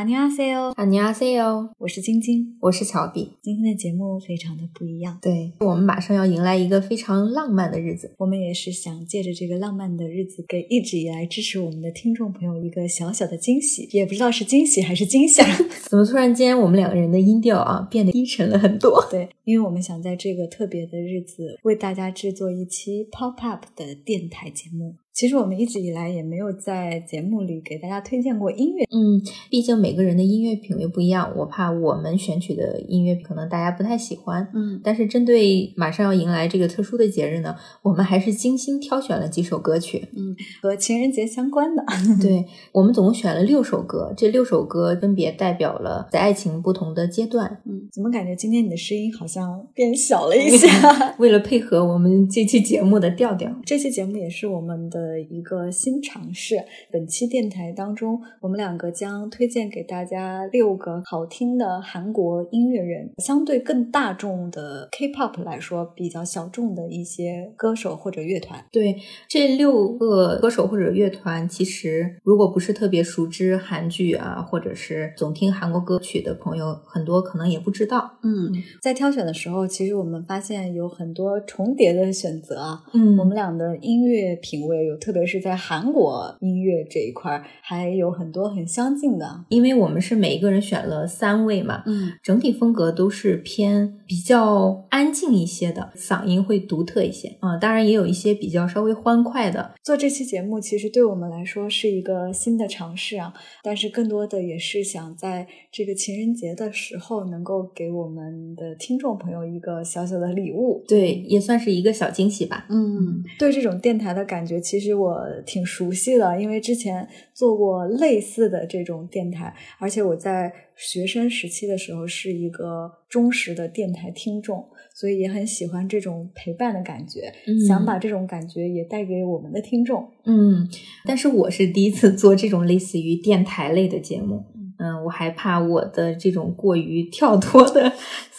안녕하세요， 안녕하세요， 我是晶晶，我是乔比。今天的节目非常的不一样，对我们马上要迎来一个非常浪漫的日子，我们也是想借着这个浪漫的日子，给一直以来支持我们的听众朋友一个小小的惊喜，也不知道是惊喜还是惊吓。怎么突然间我们两个人的音调啊变得低沉了很多？对，因为我们想在这个特别的日子为大家制作一期 pop up 的电台节目。 其实我们一直以来也没有在节目里给大家推荐过音乐，嗯，毕竟每个人的音乐品味不一样，我怕我们选取的音乐可能大家不太喜欢，嗯，但是针对马上要迎来这个特殊的节日呢，我们还是精心挑选了几首歌曲，嗯，和情人节相关的，对我们总共选了六首歌，这六首歌分别代表了在爱情不同的阶段，嗯，怎么感觉今天你的声音好像变小了一些？为了配合我们这期节目的调调，这期节目也是我们的。的一个新尝试。本期电台当中，我们两个将推荐给大家六个好听的韩国音乐人，相对更大众的 K-pop 来说比较小众的一些歌手或者乐团。对这六个歌手或者乐团，其实如果不是特别熟知韩剧啊，或者是总听韩国歌曲的朋友，很多可能也不知道。嗯，在挑选的时候，其实我们发现有很多重叠的选择啊。嗯，我们俩的音乐品味。特别是在韩国音乐这一块，还有很多很相近的，因为我们是每一个人选了三位嘛，嗯，整体风格都是偏比较安静一些的，嗓音会独特一些啊，当然也有一些比较稍微欢快的。做这期节目其实对我们来说是一个新的尝试啊，但是更多的也是想在这个情人节的时候，能够给我们的听众朋友一个小小的礼物，对，也算是一个小惊喜吧。嗯，对这种电台的感觉，其实。其实我挺熟悉的，因为之前做过类似的这种电台，而且我在学生时期的时候是一个忠实的电台听众，所以也很喜欢这种陪伴的感觉，想把这种感觉也带给我们的听众。嗯，但是我是第一次做这种类似于电台类的节目，嗯，我还怕我的这种过于跳脱的。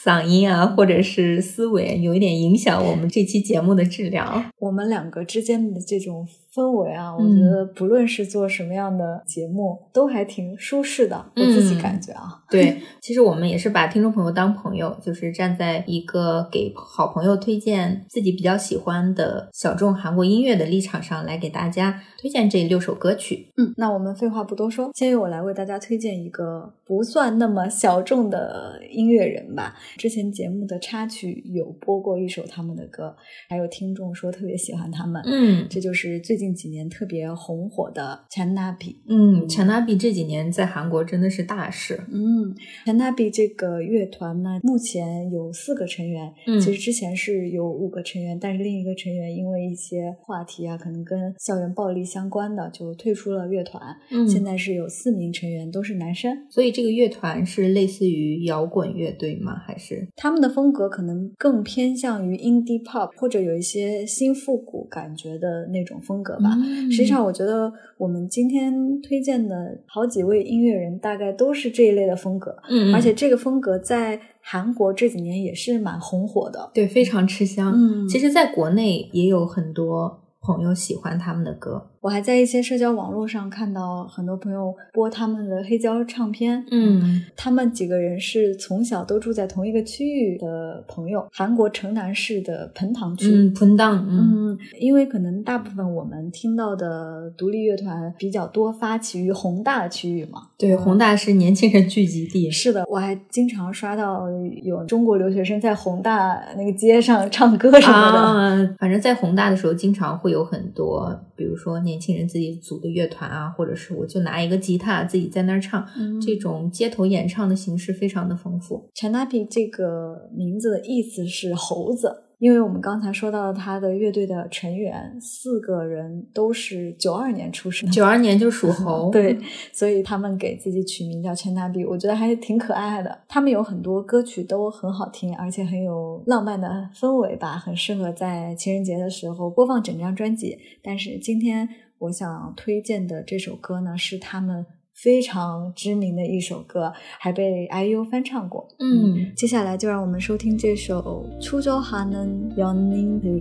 嗓音啊，或者是思维，有一点影响我们这期节目的质量。我们两个之间的这种氛围啊，我觉得不论是做什么样的节目，都还挺舒适的。我自己感觉啊，对，其实我们也是把听众朋友当朋友，就是站在一个给好朋友推荐自己比较喜欢的小众韩国音乐的立场上来给大家推荐这六首歌曲。嗯，那我们废话不多说，先由我来为大家推荐一个不算那么小众的音乐人吧。之前节目的插曲有播过一首他们的歌，还有听众说特别喜欢他们。嗯，这就是最近几年特别红火的陈纳比。嗯，陈纳比这几年在韩国真的是大事。嗯，陈纳比这个乐团呢，目前有四个成员。嗯，其实之前是有五个成员，但是另一个成员因为一些话题啊，可能跟校园暴力相关的，就退出了乐团。嗯，现在是有四名成员都是男生。所以这个乐团是类似于摇滚乐队吗？还？是他们的风格可能更偏向于 indie pop，或者有一些新复古感觉的那种风格吧。实际上，我觉得我们今天推荐的好几位音乐人，大概都是这一类的风格。嗯，而且这个风格在韩国这几年也是蛮红火的，对，非常吃香。嗯，其实，在国内也有很多朋友喜欢他们的歌。我还在一些社交网络上看到很多朋友播他们的黑胶唱片。嗯，他们几个人是从小都住在同一个区域的朋友，韩国城南市的盆塘区。嗯，盆塘。嗯，因为可能大部分我们听到的独立乐团比较多发起于宏大的区域嘛。对，宏大是年轻人聚集地。是的，我还经常刷到有中国留学生在宏大那个街上唱歌什么的。啊，反正在宏大的时候，经常会有很多，比如说年轻人自己组的乐团啊，或者是我就拿一个吉他自己在那儿唱，这种街头演唱的形式非常的丰富。Chanapi 这个名字的意思是猴子。因为我们刚才说到他的乐队的成员四个人都是九二年出生，九二年就属猴，对，所以他们给自己取名叫千大比，我觉得还挺可爱的。他们有很多歌曲都很好听，而且很有浪漫的氛围吧，很适合在情人节的时候播放整张专辑。但是今天我想推荐的这首歌呢，是他们。非常知名的一首歌，还被 IU 翻唱过。嗯，接下来就让我们收听这首《初中还能让您留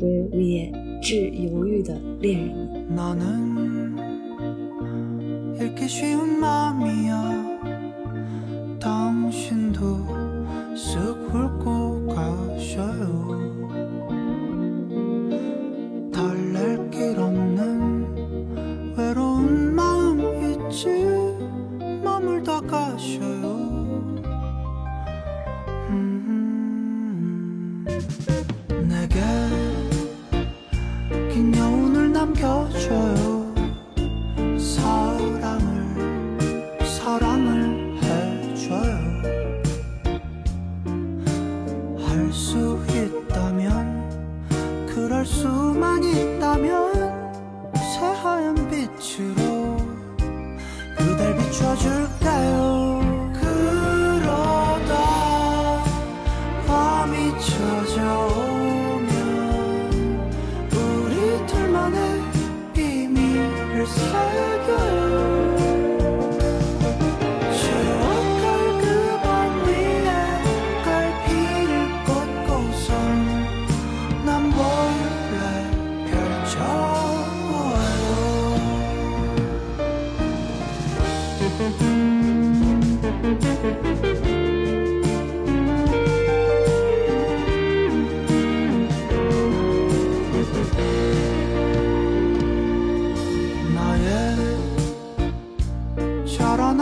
犹豫的恋人》。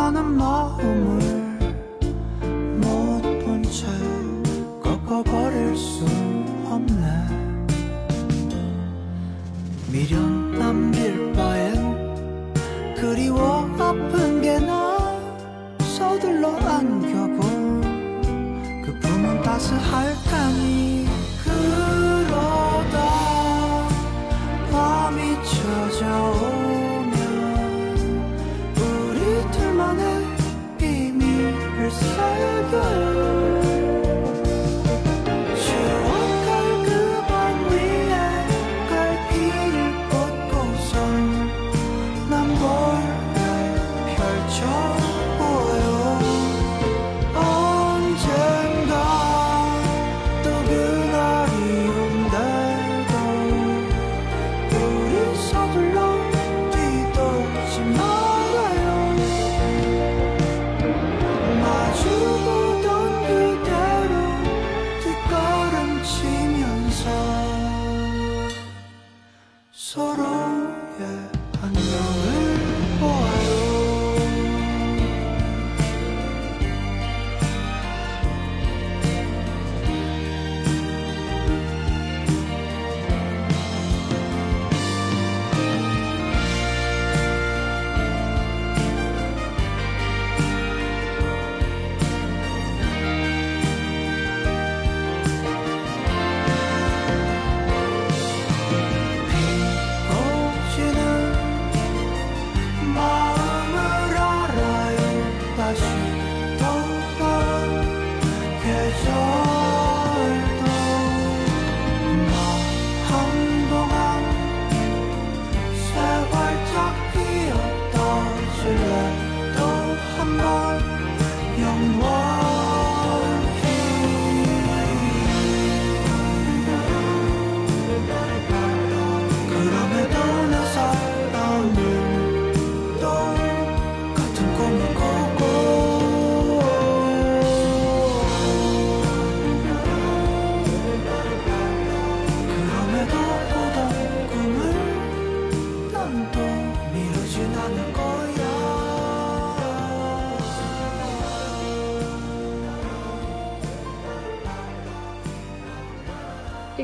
on a moment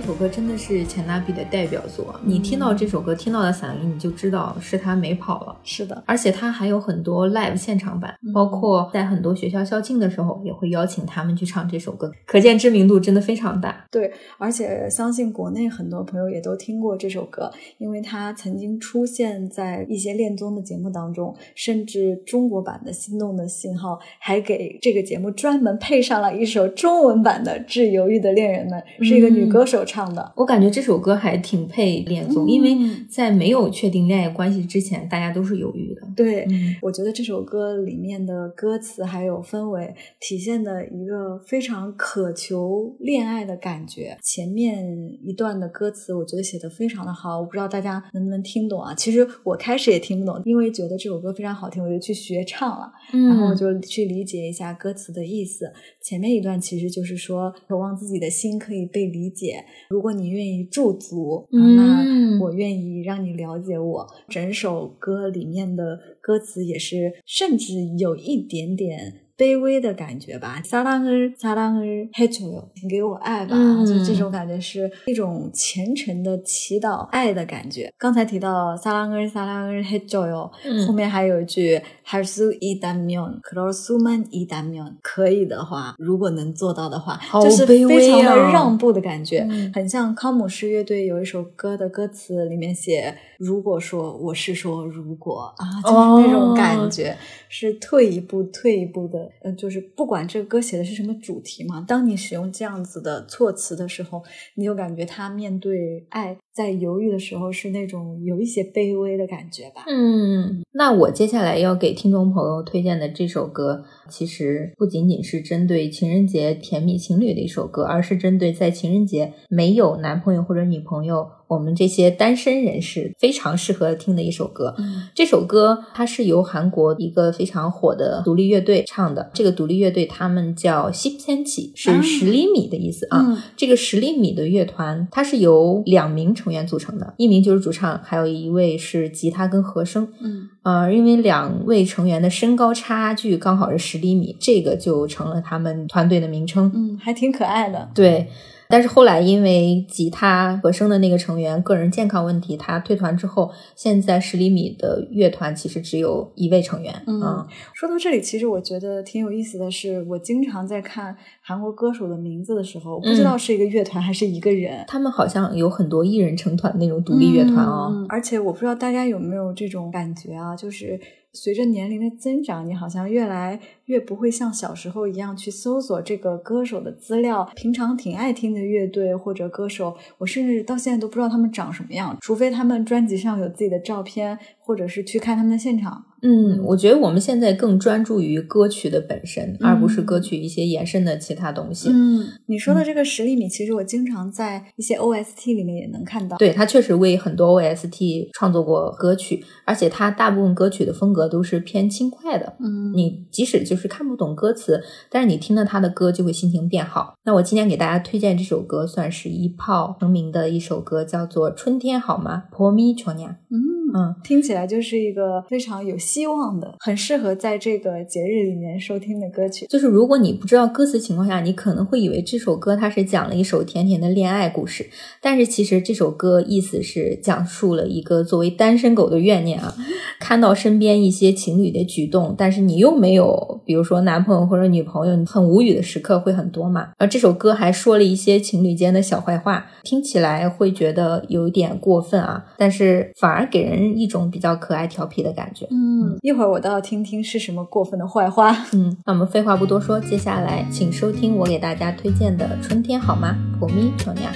首歌真的是钱娜比的代表作。你听到这首歌，听到的嗓音，你就知道是他没跑了。是的，而且他还有很多 live 现场版，包括在很多学校校庆的时候，也会邀请他们去唱这首歌，可见知名度真的非常大。对，而且相信国内很多朋友也都听过这首歌，因为它曾经出现在一些恋综的节目当中，甚至中国版的《心动的信号》还给这个节目专门配上了一首中文版的《致犹豫的恋人们》，是一个女歌手唱的。我感觉这首歌还挺配恋综，嗯因为在没有确定恋爱关系之前，大家都是犹豫的。对，嗯我觉得这首歌里面的歌词还有氛围，体现的一个非常渴求恋爱的感觉。前面一段的歌词，我觉得写的非常的好，我不知道大家能不能听懂啊？其实我开始也听不懂，因为觉得这首歌非常好听，我就去学唱了，然后我就去理解一下歌词的意思。前面一段其实就是说，渴望自己的心可以被理解，如果你愿意驻足，嗯那我愿意让你了解我。整首歌里面的歌词也是，甚至有一点点。卑微的感觉吧撒浪嘿撒浪嘿嘿久哟请给我爱吧就这种感觉是一种虔诚的祈祷爱的感觉。刚才提到撒浪嘿撒浪嘿久哟后面还有一句还是 sueedamund 可以的话如果能做到的话就是非常的让步的感觉。很像康姆士乐队有一首歌的歌词里面写如果说我是说如果。啊就是那种感觉是退一步退一步的嗯，就是不管这个歌写的是什么主题嘛，当你使用这样子的措辞的时候，你就感觉他面对爱在犹豫的时候是那种有一些卑微的感觉吧。嗯，那我接下来要给听众朋友推荐的这首歌，其实不仅仅是针对情人节甜蜜情侣的一首歌，而是针对在情人节没有男朋友或者女朋友，我们这些单身人士非常适合听的一首歌。嗯这首歌它是由韩国一个非常火的独立乐队唱的，这个独立乐队他们叫 10cm，是啊十厘米的意思啊。嗯这个十厘米的乐团，它是由两名成员组成的，一名就是主唱，还有一位是吉他跟和声。嗯呃，因为两位成员的身高差距刚好是十厘米，这个就成了他们团队的名称。嗯，还挺可爱的。对，但是后来因为吉他和声的那个成员个人健康问题，他退团之后，现在十厘米的乐团其实只有一位成员。嗯啊说到这里，其实我觉得挺有意思的是，我经常在看韩国歌手的名字的时候，不知道是一个乐团还是一个人。他们好像有很多艺人成团那种独立乐团哦。嗯而且我不知道大家有没有这种感觉啊，就是随着年龄的增长，你好像越来越不会像小时候一样去搜索这个歌手的资料。平常挺爱听的乐队或者歌手，我甚至到现在都不知道他们长什么样，除非他们专辑上有自己的照片，或者是去看他们的现场。嗯，我觉得我们现在更专注于歌曲的本身，而不是歌曲一些延伸的其他东西。嗯，你说的这个十厘米，其实我经常在一些 OST 里面也能看到。对，他确实为很多 OST 创作过歌曲，而且他大部分歌曲的风格都是偏轻快的。嗯，你即使就是看不懂歌词，但是你听了他的歌就会心情变好。那我今天给大家推荐这首歌，算是一炮成名的一首歌，叫做《春天好吗》，Pomi c h o n a 嗯。嗯，听起来就是一个非常有希望的，很适合在这个节日里面收听的歌曲。就是如果你不知道歌词情况下，你可能会以为这首歌它是讲了一首甜甜的恋爱故事，但是其实这首歌意思是讲述了一个作为单身狗的怨念啊，看到身边一些情侣的举动，但是你又没有，比如说男朋友或者女朋友，你很无语的时刻会很多嘛。而这首歌还说了一些情侣间的小坏话，听起来会觉得有点过分啊，但是反而给人一种比较可爱调皮的感觉。嗯，一会儿我倒要听听是什么过分的坏话。嗯，那我们废话不多说，接下来请收听我给大家推荐的《春天好吗》普咪琼呀。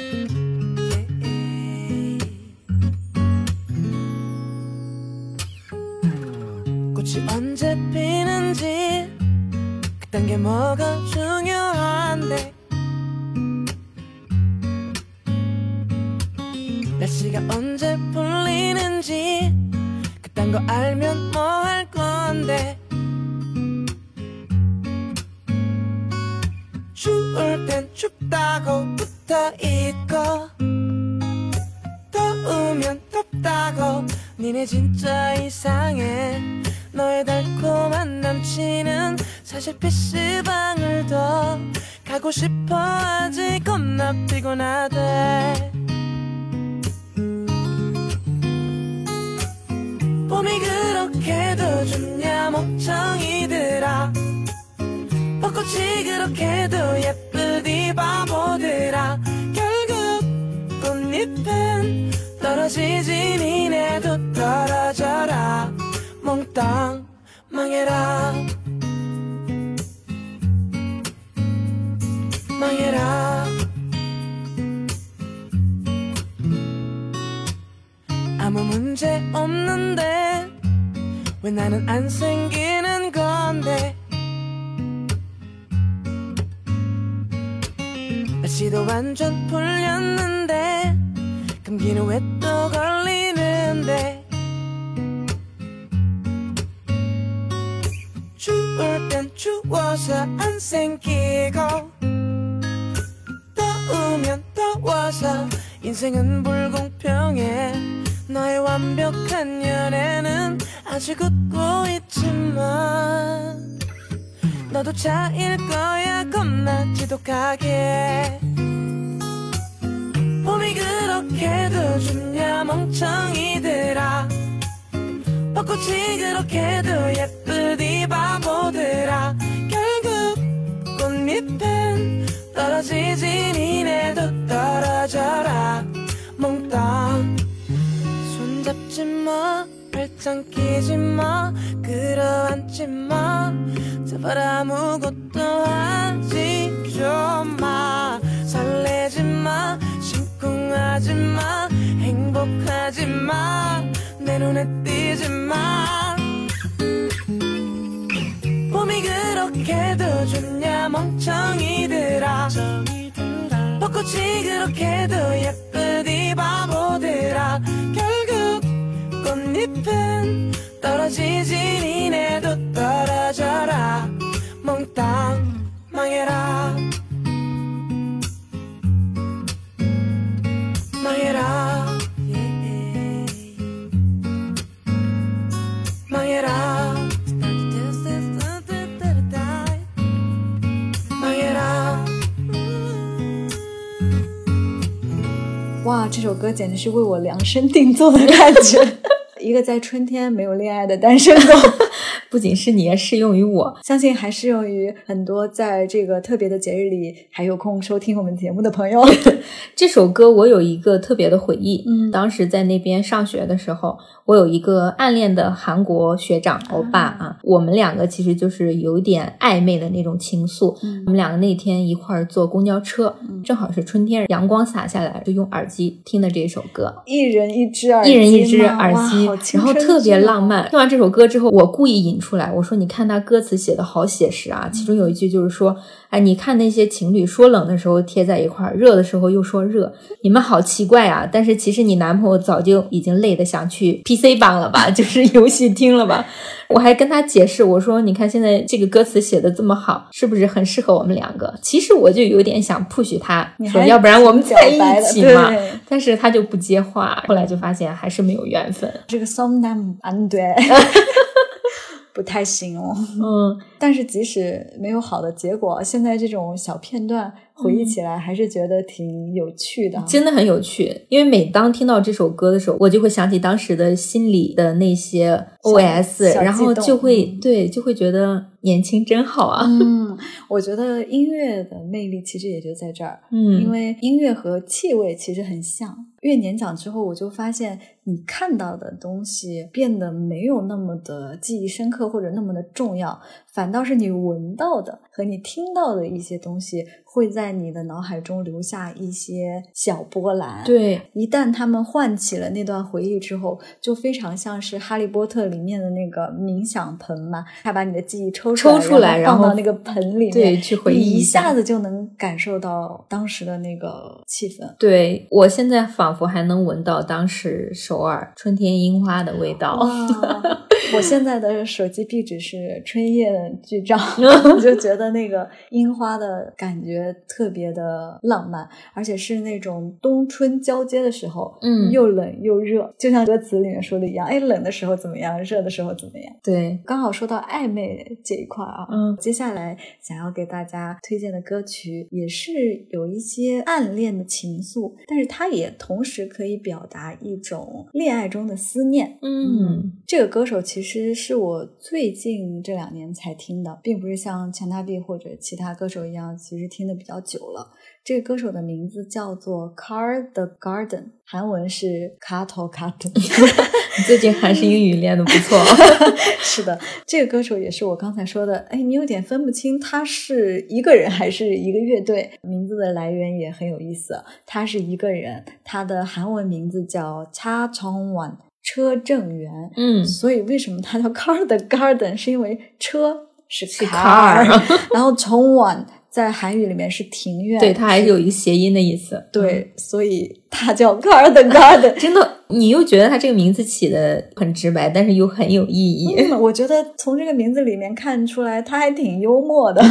날씨가 언제 풀리는지 그딴 거 알면 뭐 할 건데? 추울 땐 춥다고 붙어 있고 더우면 덥다고. 니네 진짜 이상해. 너의 달콤한 남친은 사실 PC방을 더 가고 싶어. 하지 겁나 피곤하대 봄이 그렇게도 좋냐 멍청이들아. 벚꽃이 그렇게도 예쁘디 바보들아. 결국 꽃잎은 떨어지지 니네도 떨어져라. 몽땅 망해라. 망해라. 아무 문제 없는데 왜 나는 안 생기는 건데? 날씨도 완전 풀렸는데 감기는 왜 또 걸리는데? 추울 땐 추워서 안 생기고 좋으면 더워서 인생은 불공평해. 너의 완벽한 연애는 아직 웃고 있지만 너도 차일 거야. 겁나 지독하게. 봄이 그렇게도 좋냐 멍청이들아. 벚꽃이 그렇게도 예쁘디 바보들아. 결국 꽃잎은 떨어지지 니네도 떨어져라. 몽땅 손잡지 마 발짱 끼지 마. 끌어안지 마. 제발 아무것도 하지 좀마. 설레지 마. 심쿵하지 마. 행복하지 마내 눈에 띄지 마. 봄이 그렇게도 좋냐 멍청이들아. 벚꽃이 그렇게도 예쁘디 바보들아. 결국 꽃잎은 떨어지지 니네도 떨어져라 몽땅 망해라 망해라 예. 망해라 망해라 哇，这首歌简直是为我量身定做的感觉。 一个在春天没有恋爱的单身狗，不仅是你，也适用于我。相信还适用于很多在这个特别的节日里还有空收听我们节目的朋友。这首歌我有一个特别的回忆，嗯当时在那边上学的时候，我有一个暗恋的韩国学长欧巴啊，我们两个其实就是有一点暧昧的那种情愫。嗯我们两个那天一块儿坐公交车，嗯正好是春天，阳光洒下来，就用耳机听的这首歌。一人一只耳机吗，一人一只耳哇机然后特别浪漫。听完这首歌之后，我故意引出来，我说：“你看他歌词写的好写实啊！”其中有一句就是说：“哎，你看那些情侣说冷的时候贴在一块儿，热的时候又说热，你们好奇怪啊！但是其实你男朋友早就已经累得想去 PC 版了吧，就是 游戏厅了吧？”我还跟他解释，我说：“你看现在这个歌词写的这么好，是不是很适合我们两个？”其实我就有点想 push 他，说：“要不然我们在一起嘛。”但是他就不接话，后来就发现还是没有缘分。这个 song name 安对，不太行哦。嗯，但是即使没有好的结果，现在这种小片段回忆起来，还是觉得挺有趣的。真的很有趣，因为每当听到这首歌的时候，我就会想起当时的心里的那些 OS，然后就会嗯对，就会觉得年轻真好啊。嗯，我觉得音乐的魅力其实也就在这儿，嗯，因为音乐和气味其实很像。越年长之后，我就发现你看到的东西变得没有那么的记忆深刻或者那么的重要，反倒是你闻到的和你听到的一些东西会在你的脑海中留下一些小波澜。。对，一旦他们唤起了那段回忆之后，就非常像是《哈利波特》里面的那个冥想盆嘛，他把你的记忆抽出来，抽出来然后放到那个盆里面，对去回忆你一一下下子就能感受到当时的那个气氛。对我现在仿佛还能闻到当时首尔春天樱花的味道。哇！我现在的手机壁纸是春夜的剧照，我就觉得那个樱花的感觉特别的浪漫，而且是那种冬春交接的时候，嗯又冷又热，就像歌词里面说的一样，哎，冷的时候怎么样，热的时候怎么样。对，刚好说到暧昧这一块啊，嗯接下来想要给大家推荐的歌曲也是有一些暗恋的情愫，但是它也同时可以表达一种恋爱中的思念。嗯这个歌手其其实是我最近这两年才听的，并不是像钱大碧或者其他歌手一样，其实听的比较久了。这个歌手的名字叫做 Car the Garden，韩文是 c a t o c a t o 你最近还是英语练的不错。是的，这个歌手也是我刚才说的，哎，你有点分不清他是一个人还是一个乐队。名字的来源也很有意思，他是一个人，他的韩文名字叫 Cha Chongwan。车正园。嗯，所以为什么它叫 Car the Garden？是因为车是是 car，car 然后从晚在韩语里面是庭院，对，它还是有一个谐音的意思。对，所以它叫 Car the Garden。真的，你又觉得他这个名字起的很直白，但是又很有意义。嗯，我觉得从这个名字里面看出来，他还挺幽默的，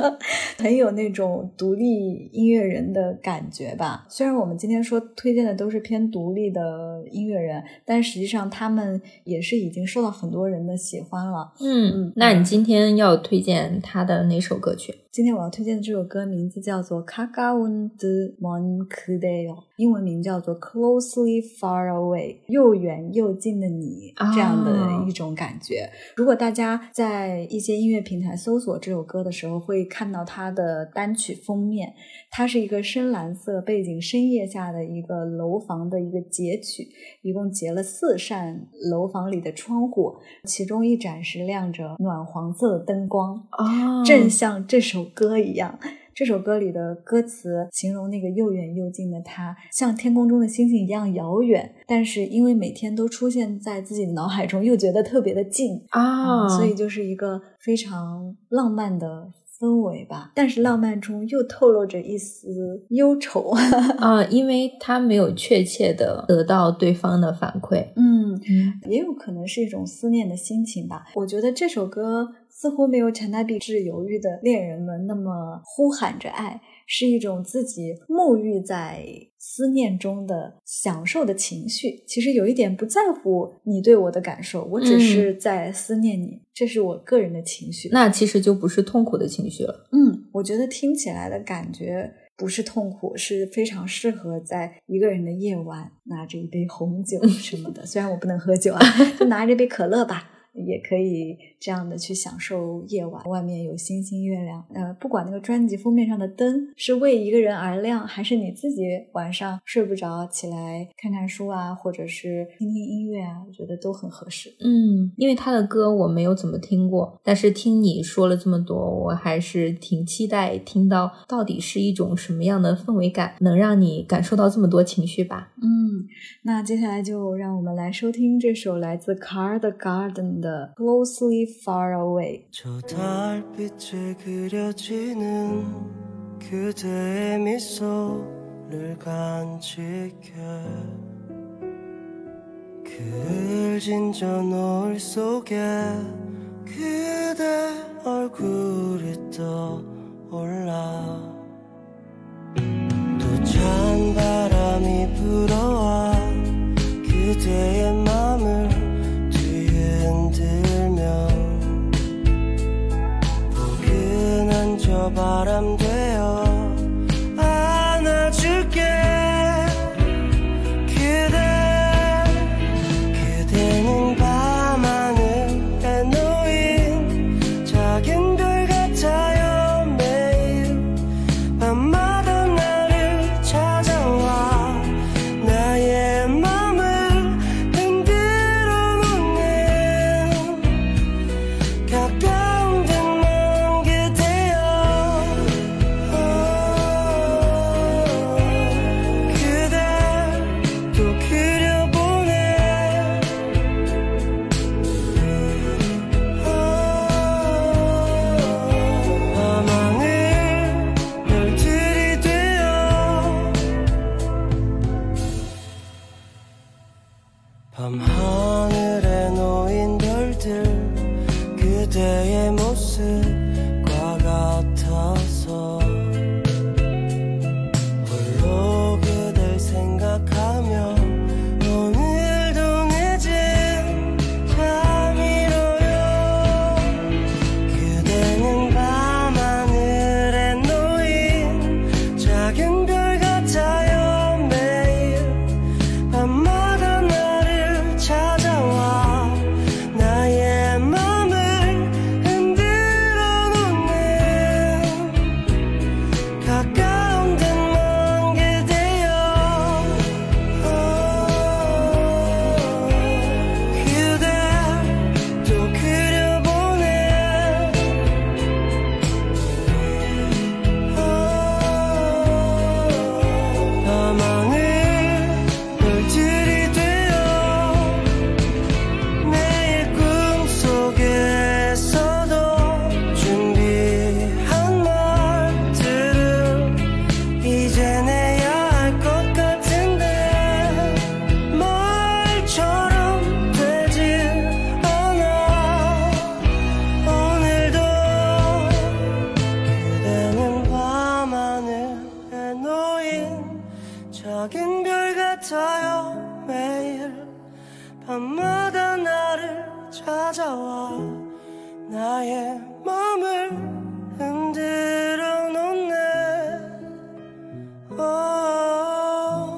很有那种独立音乐人的感觉吧。虽然我们今天说推荐的都是偏独立的音乐人，但实际上他们也是已经受到很多人的喜欢了。嗯，那你今天要推荐他的哪首歌曲？今天我要推荐的这首歌名字叫做《卡卡温的蒙克德哟》，英文名叫做《Closely Far Away》，又远又近的你，这样的一种感觉。如果大家在一些音乐平台搜索这首歌的时候，会看到它的单曲封面，它是一个深蓝色背景，深夜下的一个楼房的一个截取，一共截了四扇楼房里的窗户，其中一盏是亮着暖黄色的灯光，哦正像这首歌一样。这首歌里的歌词形容那个又远又近的他，像天空中的星星一样遥远，但是因为每天都出现在自己脑海中，又觉得特别的近啊，所以就是一个非常浪漫的氛围吧。但是浪漫中又透露着一丝忧愁。啊，因为他没有确切的得到对方的反馈。嗯，嗯也有可能是一种思念的心情吧。我觉得这首歌似乎没有陈大碧致犹豫的恋人们那么呼喊着爱，是一种自己沐浴在思念中的享受的情绪。其实有一点不在乎你对我的感受，我只是在思念你，这是我个人的情绪。那其实就不是痛苦的情绪了。嗯，我觉得听起来的感觉不是痛苦，是非常适合在一个人的夜晚拿着一杯红酒什么的。虽然我不能喝酒啊，就拿着杯可乐吧。也可以这样的去享受夜晚，外面有星星月亮。呃，不管那个专辑封面上的灯是为一个人而亮，还是你自己晚上睡不着起来看看书啊，或者是听听音乐啊，我觉得都很合适。嗯，因为他的歌我没有怎么听过，但是听你说了这么多，我还是挺期待听到到底是一种什么样的氛围感，能让你感受到这么多情绪吧。嗯，那接下来就让我们来收听这首来自 Car the Garden 的《Closely Far Away》。 저 달빛에 그려지는 그대의 미소를 간직해 그 을 진 저 노을 속에 그대 얼굴이 떠올라 또 찬 바람이 불어와 그대의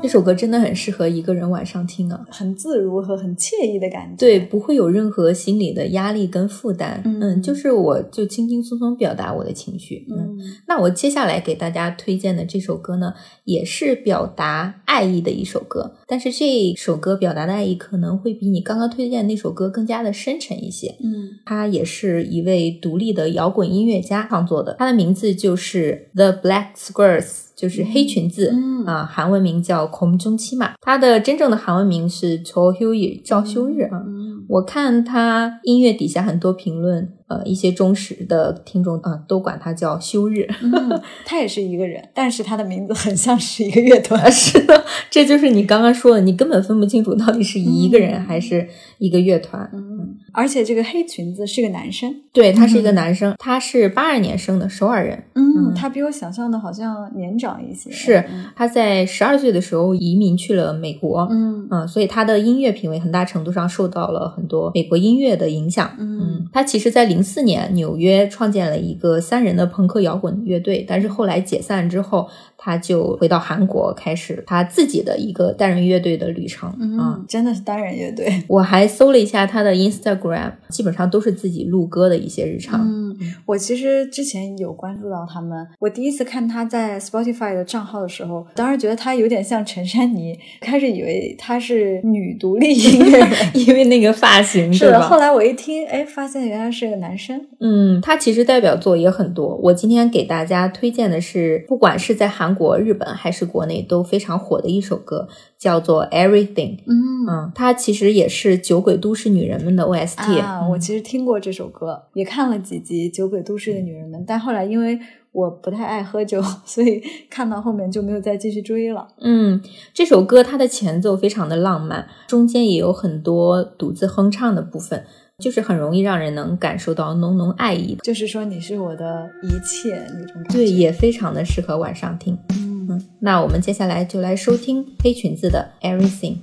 어. 这首歌真的很适合一个人晚上听啊。很自如和很惬意的感觉。对，不会有任何心理的压力跟负担，嗯就是我就轻轻松松表达我的情绪，嗯。嗯那我接下来给大家推荐的这首歌呢，也是表达爱意的一首歌，但是这首歌表达的爱意可能会比你刚刚推荐的那首歌更加的深沉一些。嗯它也是一位独立的摇滚音乐家创作的，他的名字就是 The Black Skirts，就是黑裙子。嗯啊，韩文名叫空中七马，它的真正的韩文名是朝休日，赵休日啊。嗯我看他音乐底下很多评论，呃，一些忠实的听众啊、都管他叫休日。嗯，他也是一个人，但是他的名字很像是一个乐团。是的，这就是你刚刚说的，你根本分不清楚到底是一个人嗯还是一个乐团。嗯，而且这个黑裙子是个男生。对他是一个男生，他是八二年生的首尔人。嗯，他比我想象的好像年长一些。是嗯他在十二岁的时候移民去了美国，嗯嗯，所以他的音乐品味很大程度上受到了很多美国音乐的影响。嗯他其实，在零四年纽约创建了一个三人的朋克摇滚乐队，但是后来解散之后，他就回到韩国，开始他自己的一个单人乐队的旅程。啊嗯，真的是单人乐队。我还搜了一下他的 Instagram，基本上都是自己录歌的一些日常。嗯，我其实之前有关注到他们。我第一次看他在 Spotify 的账号的时候，当时觉得他有点像陈珊妮，开始以为她是女独立音乐人。因为那个发型，是的？后来我一听，哎，发现原来是个男生。嗯，他其实代表作也很多。我今天给大家推荐的是，不管是在韩国、日本还是国内都非常火的一首歌，叫做《Everything》。嗯嗯，它其实也是《酒鬼都市女人们》的 OST。我其实听过这首歌，也看了几集《酒鬼都市的女人们》，但后来因为我不太爱喝酒，所以看到后面就没有再继续追了。嗯，这首歌它的前奏非常的浪漫，中间也有很多独自哼唱的部分，就是很容易让人能感受到浓浓爱意的。就是说你是我的一切那种感觉。对，也非常的适合晚上听。嗯，嗯，那我们接下来就来收听黑裙子的《Everything》。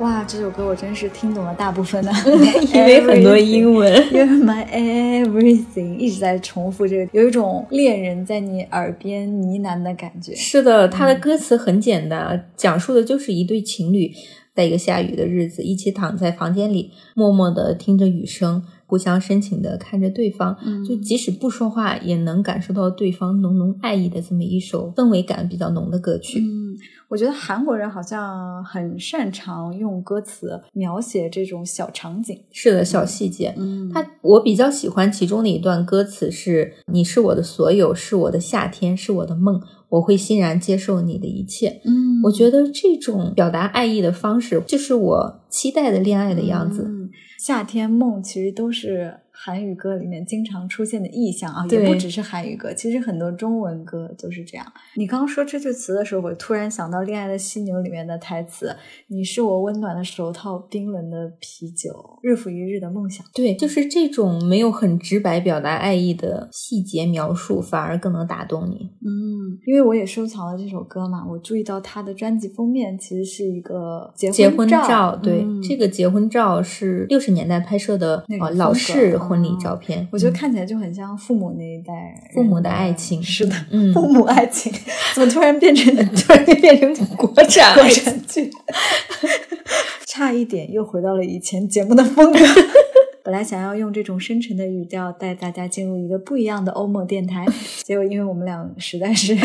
哇，这首歌我真是听懂了大部分的，因为很多英文。You're my everything，一直在重复这个，有一种恋人在你耳边呢喃的感觉。是的，它的歌词很简单，讲述的就是一对情侣在一个下雨的日子，一起躺在房间里，默默的听着雨声，互相深情的看着对方，嗯就即使不说话，也能感受到对方浓浓爱意的这么一首氛围感比较浓的歌曲。嗯，我觉得韩国人好像很擅长用歌词描写这种小场景。是的，小细节。嗯他我比较喜欢其中的一段歌词是：“你是我的所有，是我的夏天，是我的梦，我会欣然接受你的一切。”嗯我觉得这种表达爱意的方式，就是我期待的恋爱的样子。嗯，夏天梦其实都是韩语歌里面经常出现的意象啊，也对不只是韩语歌，其实很多中文歌都是这样。你刚刚说这句词的时候，我突然想到《恋爱的犀牛》里面的台词：“你是我温暖的手套，冰冷的啤酒，日复一日的梦想。对，就是这种没有很直白表达爱意的细节描述，反而更能打动你。”嗯，因为我也收藏了这首歌嘛，我注意到它的专辑封面其实是一个结结婚婚照，对，嗯这个结婚照是六十年代拍摄的呃老式婚礼嗯照片。我觉得嗯看起来就很像父母那一代父母的爱情是的，嗯父母爱情怎么突然变成 突然变成国产国产剧？差一点又回到了以前节目的风格。本来想要用这种深沉的语调带大家进入一个不一样的欧盟电台，结果因为我们俩实在是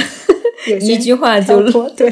有一句话就对，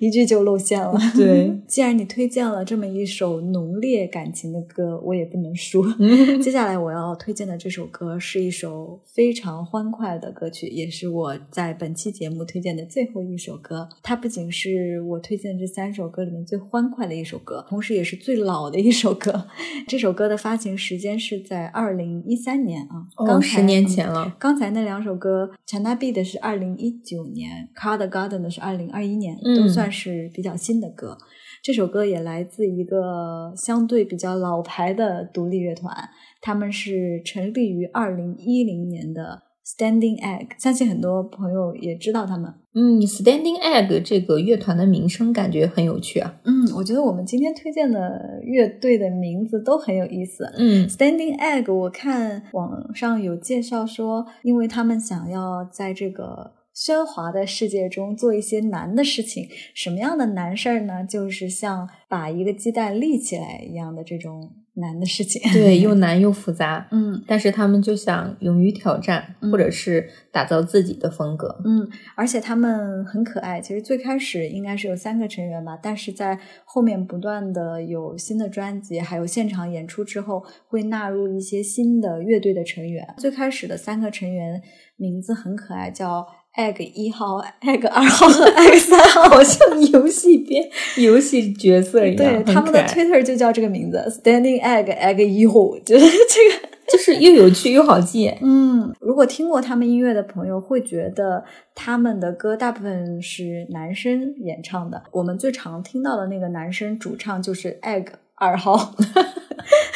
一句就露馅了。对，既然你推荐了这么一首浓烈感情的歌，我也不能输。接下来我要推荐的这首歌是一首非常欢快的歌曲，也是我在本期节目推荐的最后一首歌。它不仅是我推荐这三首歌里面最欢快的一首歌，同时也是最老的一首歌。这首歌的发行时间是在二零一三年啊，刚哦，才十年前了。刚才那两首歌，《c h a n a B》的是二零一九年，《Car the Garden》的是二零二一年，嗯都算是比较新的歌。这首歌也来自一个相对比较老牌的独立乐团，他们是成立于二零一零年的 Standing Egg，相信很多朋友也知道他们。嗯，Standing Egg 这个乐团的名声感觉很有趣啊。嗯，我觉得我们今天推荐的乐队的名字都很有意思。嗯 Standing Egg，我看网上有介绍说，因为他们想要在这个喧哗的世界中做一些难的事情。什么样的难事儿呢？就是像把一个鸡蛋立起来一样的这种难的事情。对，又难又复杂。嗯但是他们就想勇于挑战，嗯或者是打造自己的风格。嗯，而且他们很可爱。其实最开始应该是有三个成员吧，但是在后面不断的有新的专辑，还有现场演出之后，会纳入一些新的乐队的成员。最开始的三个成员名字很可爱，叫 Egg 一号、Egg 二号和 Egg 三号。好像游戏边游戏角色一样，对，他们的 Twitter 就叫这个名字，Standing Egg Egg 一号，就是这个。就是又有趣又好记。嗯，如果听过他们音乐的朋友会觉得他们的歌大部分是男生演唱的。我们最常听到的那个男生主唱就是 Egg 二号，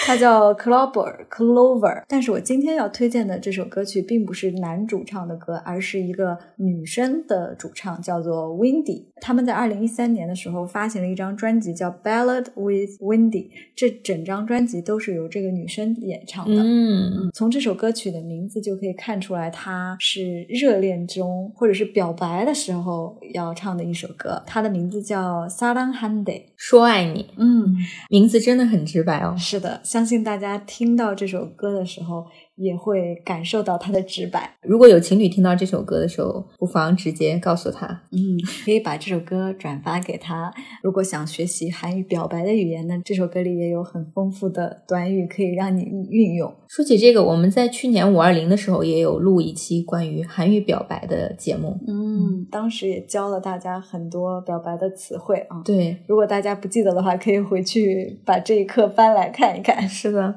他叫 Clover Clover。但是我今天要推荐的这首歌曲并不是男主唱的歌，而是一个女生的主唱，叫做 Windy。他们在二零一三年的时候发行了一张专辑，叫《Ballad with Windy》，这整张专辑都是由这个女生演唱的。嗯，嗯，从这首歌曲的名字就可以看出来，它是热恋中或者是表白的时候要唱的一首歌。它的名字叫《Saran Hande》。说爱你，嗯，名字真的很直白哦。是的，相信大家听到这首歌的时候，也会感受到它的直白。如果有情侣听到这首歌的时候，不妨直接告诉他。嗯，可以把这首歌转发给他。如果想学习韩语表白的语言呢，这首歌里也有很丰富的短语可以让你运用。说起这个，我们在去年五二零的时候也有录一期关于韩语表白的节目。嗯，当时也教了大家很多表白的词汇啊。对，如果大家不记得的话，可以回去把这一课翻来看一看。是的，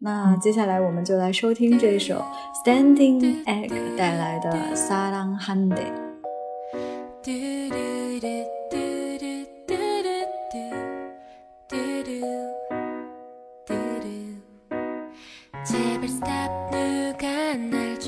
那接下来我们就来收听这一首 Standing Egg 带来的《Saran Hande》。 제발 stop 누가 날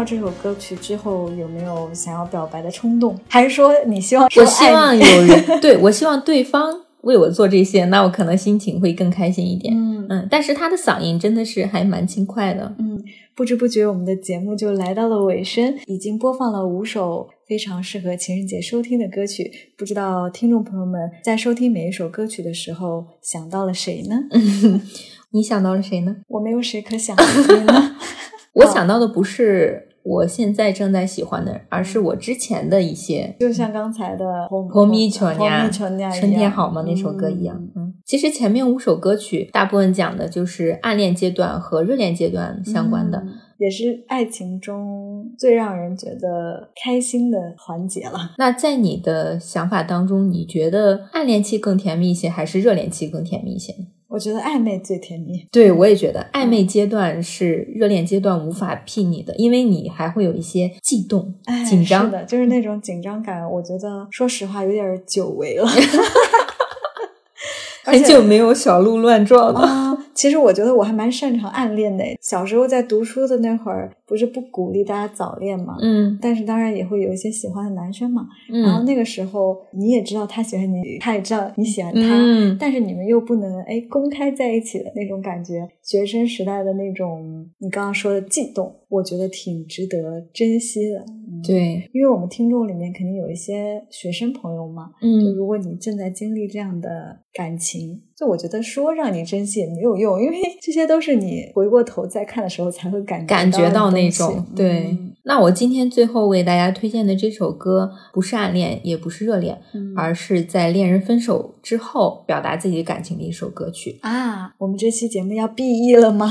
到这首歌曲之后，有没有想要表白的冲动？还是说你希望我希望有人 对我希望对方为我做这些，那我可能心情会更开心一点。嗯嗯，但是他的嗓音真的是还蛮轻快的。嗯，不知不觉我们的节目就来到了尾声，已经播放了五首非常适合情人节收听的歌曲。不知道听众朋友们在收听每一首歌曲的时候想到了谁呢？你想到了谁呢？我没有谁可想？我想到的不是我现在正在喜欢的，而是我之前的一些就像刚才的《红米球婆呀米球呀，春天好吗那首歌一样。嗯，其实前面五首歌曲大部分讲的就是暗恋阶段和热恋阶段相关的。嗯也是爱情中最让人觉得开心的环节了。那在你的想法当中，你觉得暗恋期更甜蜜一些，还是热恋期更甜蜜一些呢？我觉得暧昧最甜蜜。对，我也觉得暧昧阶段是热恋阶段无法媲美的，因为你还会有一些悸动、哎，紧张是。的，就是那种紧张感，我觉得说实话有点久违了。很久没有小鹿乱撞了。啊、其实我觉得我还蛮擅长暗恋的。小时候在读书的那会儿，不是不鼓励大家早恋嘛，嗯但是当然也会有一些喜欢的男生嘛。嗯，然后那个时候你也知道他喜欢你，他也知道你喜欢他，嗯但是你们又不能哎公开在一起的那种感觉，学生时代的那种你刚刚说的悸动，我觉得挺值得珍惜的。嗯，对，因为我们听众里面肯定有一些学生朋友嘛，就嗯如果你正在经历这样的感情，就我觉得说让你珍惜也没有用，因为这些都是你回过头再看的时候才会感感觉到那种，对。嗯那我今天最后为大家推荐的这首歌，不是暗恋，也不是热恋，嗯而是在恋人分手之后表达自己感情的一首歌曲。啊，我们这期节目要 B E 了吗？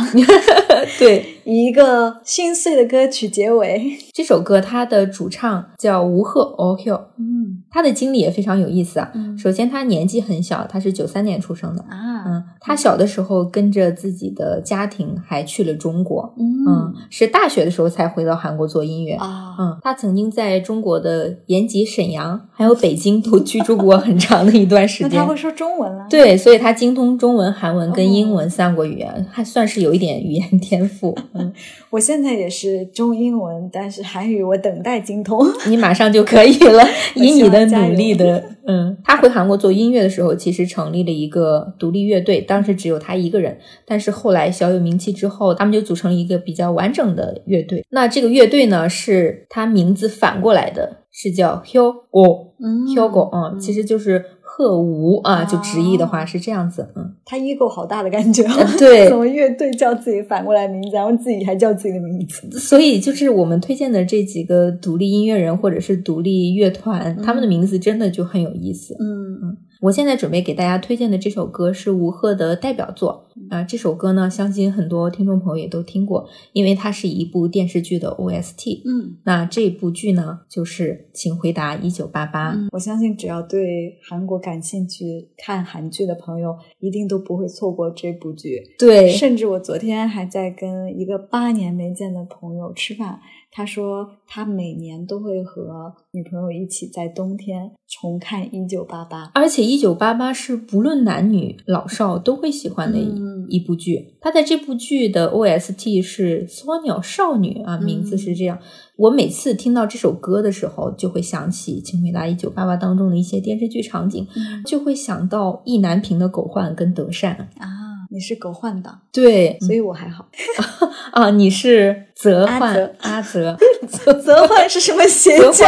对，以一个心碎的歌曲结尾。这首歌它的主唱叫吴赫 o h i l 嗯他的经历也非常有意思啊。嗯首先，他年纪很小，他是九三年出生的。啊嗯，他小的时候跟着自己的家庭还去了中国，嗯嗯，是大学的时候才回到韩国做音乐。啊嗯，他曾经在中国的延吉、沈阳还有北京都居住过很长的一段时间。那他会说中文了？，对，所以他精通中文、韩文跟英文哦三国语言，还算是有一点语言天赋。嗯，我现在也是中英文，但是韩语我等待精通。你马上就可以了，以你的希望加油努力的，嗯，他回韩国做音乐的时候，其实成立了一个独立乐队，当时只有他一个人，但是后来小有名气之后，他们就组成了一个比较完整的乐队。那这个乐队呢，是他名字反过来的，是叫 Hyogo 嗯 Hyogo，嗯，其实就是鹤舞啊，就直译的话哦是这样子，嗯，他 ego 好大的感觉哦。对怎么乐队叫自己反过来名字，然后自己还叫自己的名字？所以就是我们推荐的这几个独立音乐人或者是独立乐团，他们的名字真的就很有意思。嗯嗯我现在准备给大家推荐的这首歌是吴赫的代表作啊、这首歌呢，相信很多听众朋友也都听过，因为它是一部电视剧的 OST。嗯那这部剧呢，就是《请回答一九八八》。嗯，我相信只要对韩国感兴趣、看韩剧的朋友，一定都不会错过这部剧。对，甚至我昨天还在跟一个八年没见的朋友吃饭，他说他每年都会和女朋友一起在冬天重看《一九八八》。而且《一九八八》是不论男女老少都会喜欢的一、嗯一部剧。他在这部剧的 OST 是《缩鸟少女》啊，嗯名字是这样。我每次听到这首歌的时候，就会想起《请回答一九八八》当中的一些电视剧场景，嗯就会想到意难平的狗焕跟德善。啊，你是狗焕党，对，所以我还好。啊，你是泽焕阿泽泽，泽焕是什么邪泽教？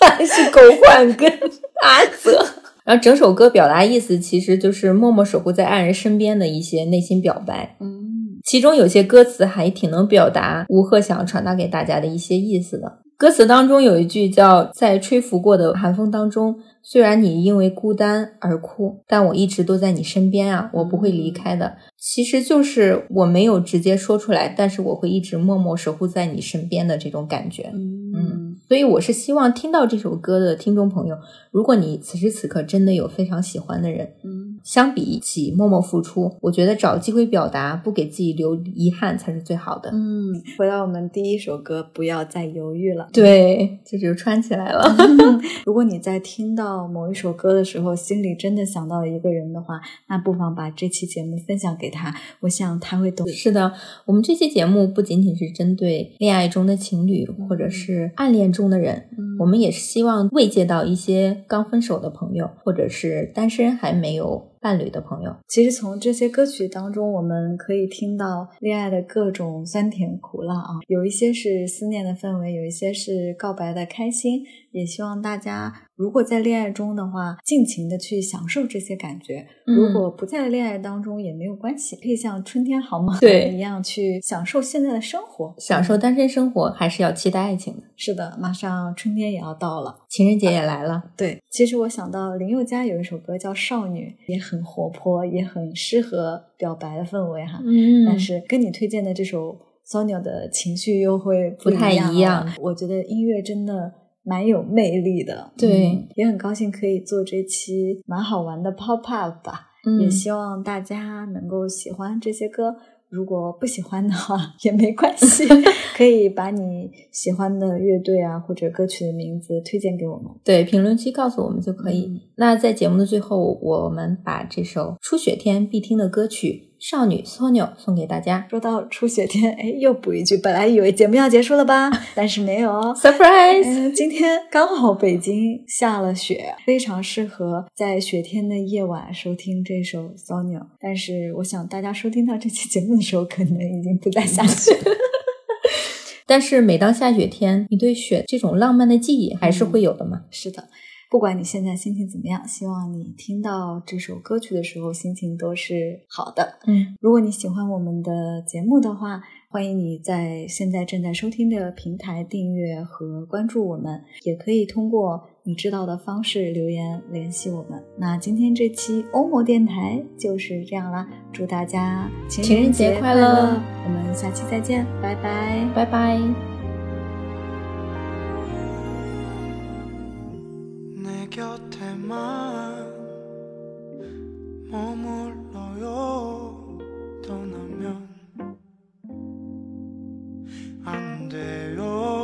焕还是狗焕跟阿泽。然后整首歌表达意思其实就是默默守护在爱人身边的一些内心表白，嗯其中有些歌词还挺能表达吴赫想传达给大家的一些意思的。歌词当中有一句叫“在吹拂过的寒风当中，虽然你因为孤单而哭，但我一直都在你身边啊，我不会离开的。”其实就是我没有直接说出来，但是我会一直默默守护在你身边的这种感觉。嗯所以我是希望听到这首歌的听众朋友，如果你此时此刻真的有非常喜欢的人，嗯相比起默默付出，我觉得找机会表达，不给自己留遗憾才是最好的。嗯，回到我们第一首歌，不要再犹豫了。对，这就穿起来了。如果你在听到某一首歌的时候，心里真的想到一个人的话，那不妨把这期节目分享给他，我想他会懂。是的，我们这期节目不仅仅是针对恋爱中的情侣或者是暗恋中的人，嗯我们也是希望慰藉到一些刚分手的朋友，或者是单身还没有伴侣的朋友。其实从这些歌曲当中，我们可以听到恋爱的各种酸甜苦辣啊，有一些是思念的氛围，有一些是告白的开心。也希望大家如果在恋爱中的话，尽情的去享受这些感觉；嗯如果不在恋爱当中也没有关系，可以像春天好吗对 一样去享受现在的生活，享受单身生活，还是要期待爱情的。是的，马上春天也要到了。情人节也来了，对，其实我想到林宥嘉有一首歌叫《少女》，也很活泼，也很适合表白的氛围哈。嗯但是跟你推荐的这首 Sonia 的情绪又会不太一样我觉得音乐真的蛮有魅力的，对嗯也很高兴可以做这期蛮好玩的 Pop Up 吧。嗯也希望大家能够喜欢这些歌。如果不喜欢的话也没关系，可以把你喜欢的乐队啊或者歌曲的名字推荐给我们。对，评论区告诉我们就可以。嗯那在节目的最后，我们把这首初雪天必听的歌曲《少女 Sonyo 送给大家说到初雪天，哎，又补一句，本来以为节目要结束了吧，但是没有哦。surprise。嗯，今天刚好北京下了雪，非常适合在雪天的夜晚收听这首《Sonyo》。但是我想大家收听到这期节目的时候，可能已经不再下雪。但是每当下雪天，你对雪这种浪漫的记忆还是会有的嘛？是的，不管你现在心情怎么样，希望你听到这首歌曲的时候心情都是好的。嗯，如果你喜欢我们的节目的话，欢迎你在现在正在收听的平台订阅和关注我们，也可以通过你知道的方式留言联系我们。那今天这期欧摩电台就是这样啦，祝大家情情人节节快乐乐！我们下期再见，拜拜。拜拜。 곁에만 머물러요. 떠나면 안 돼요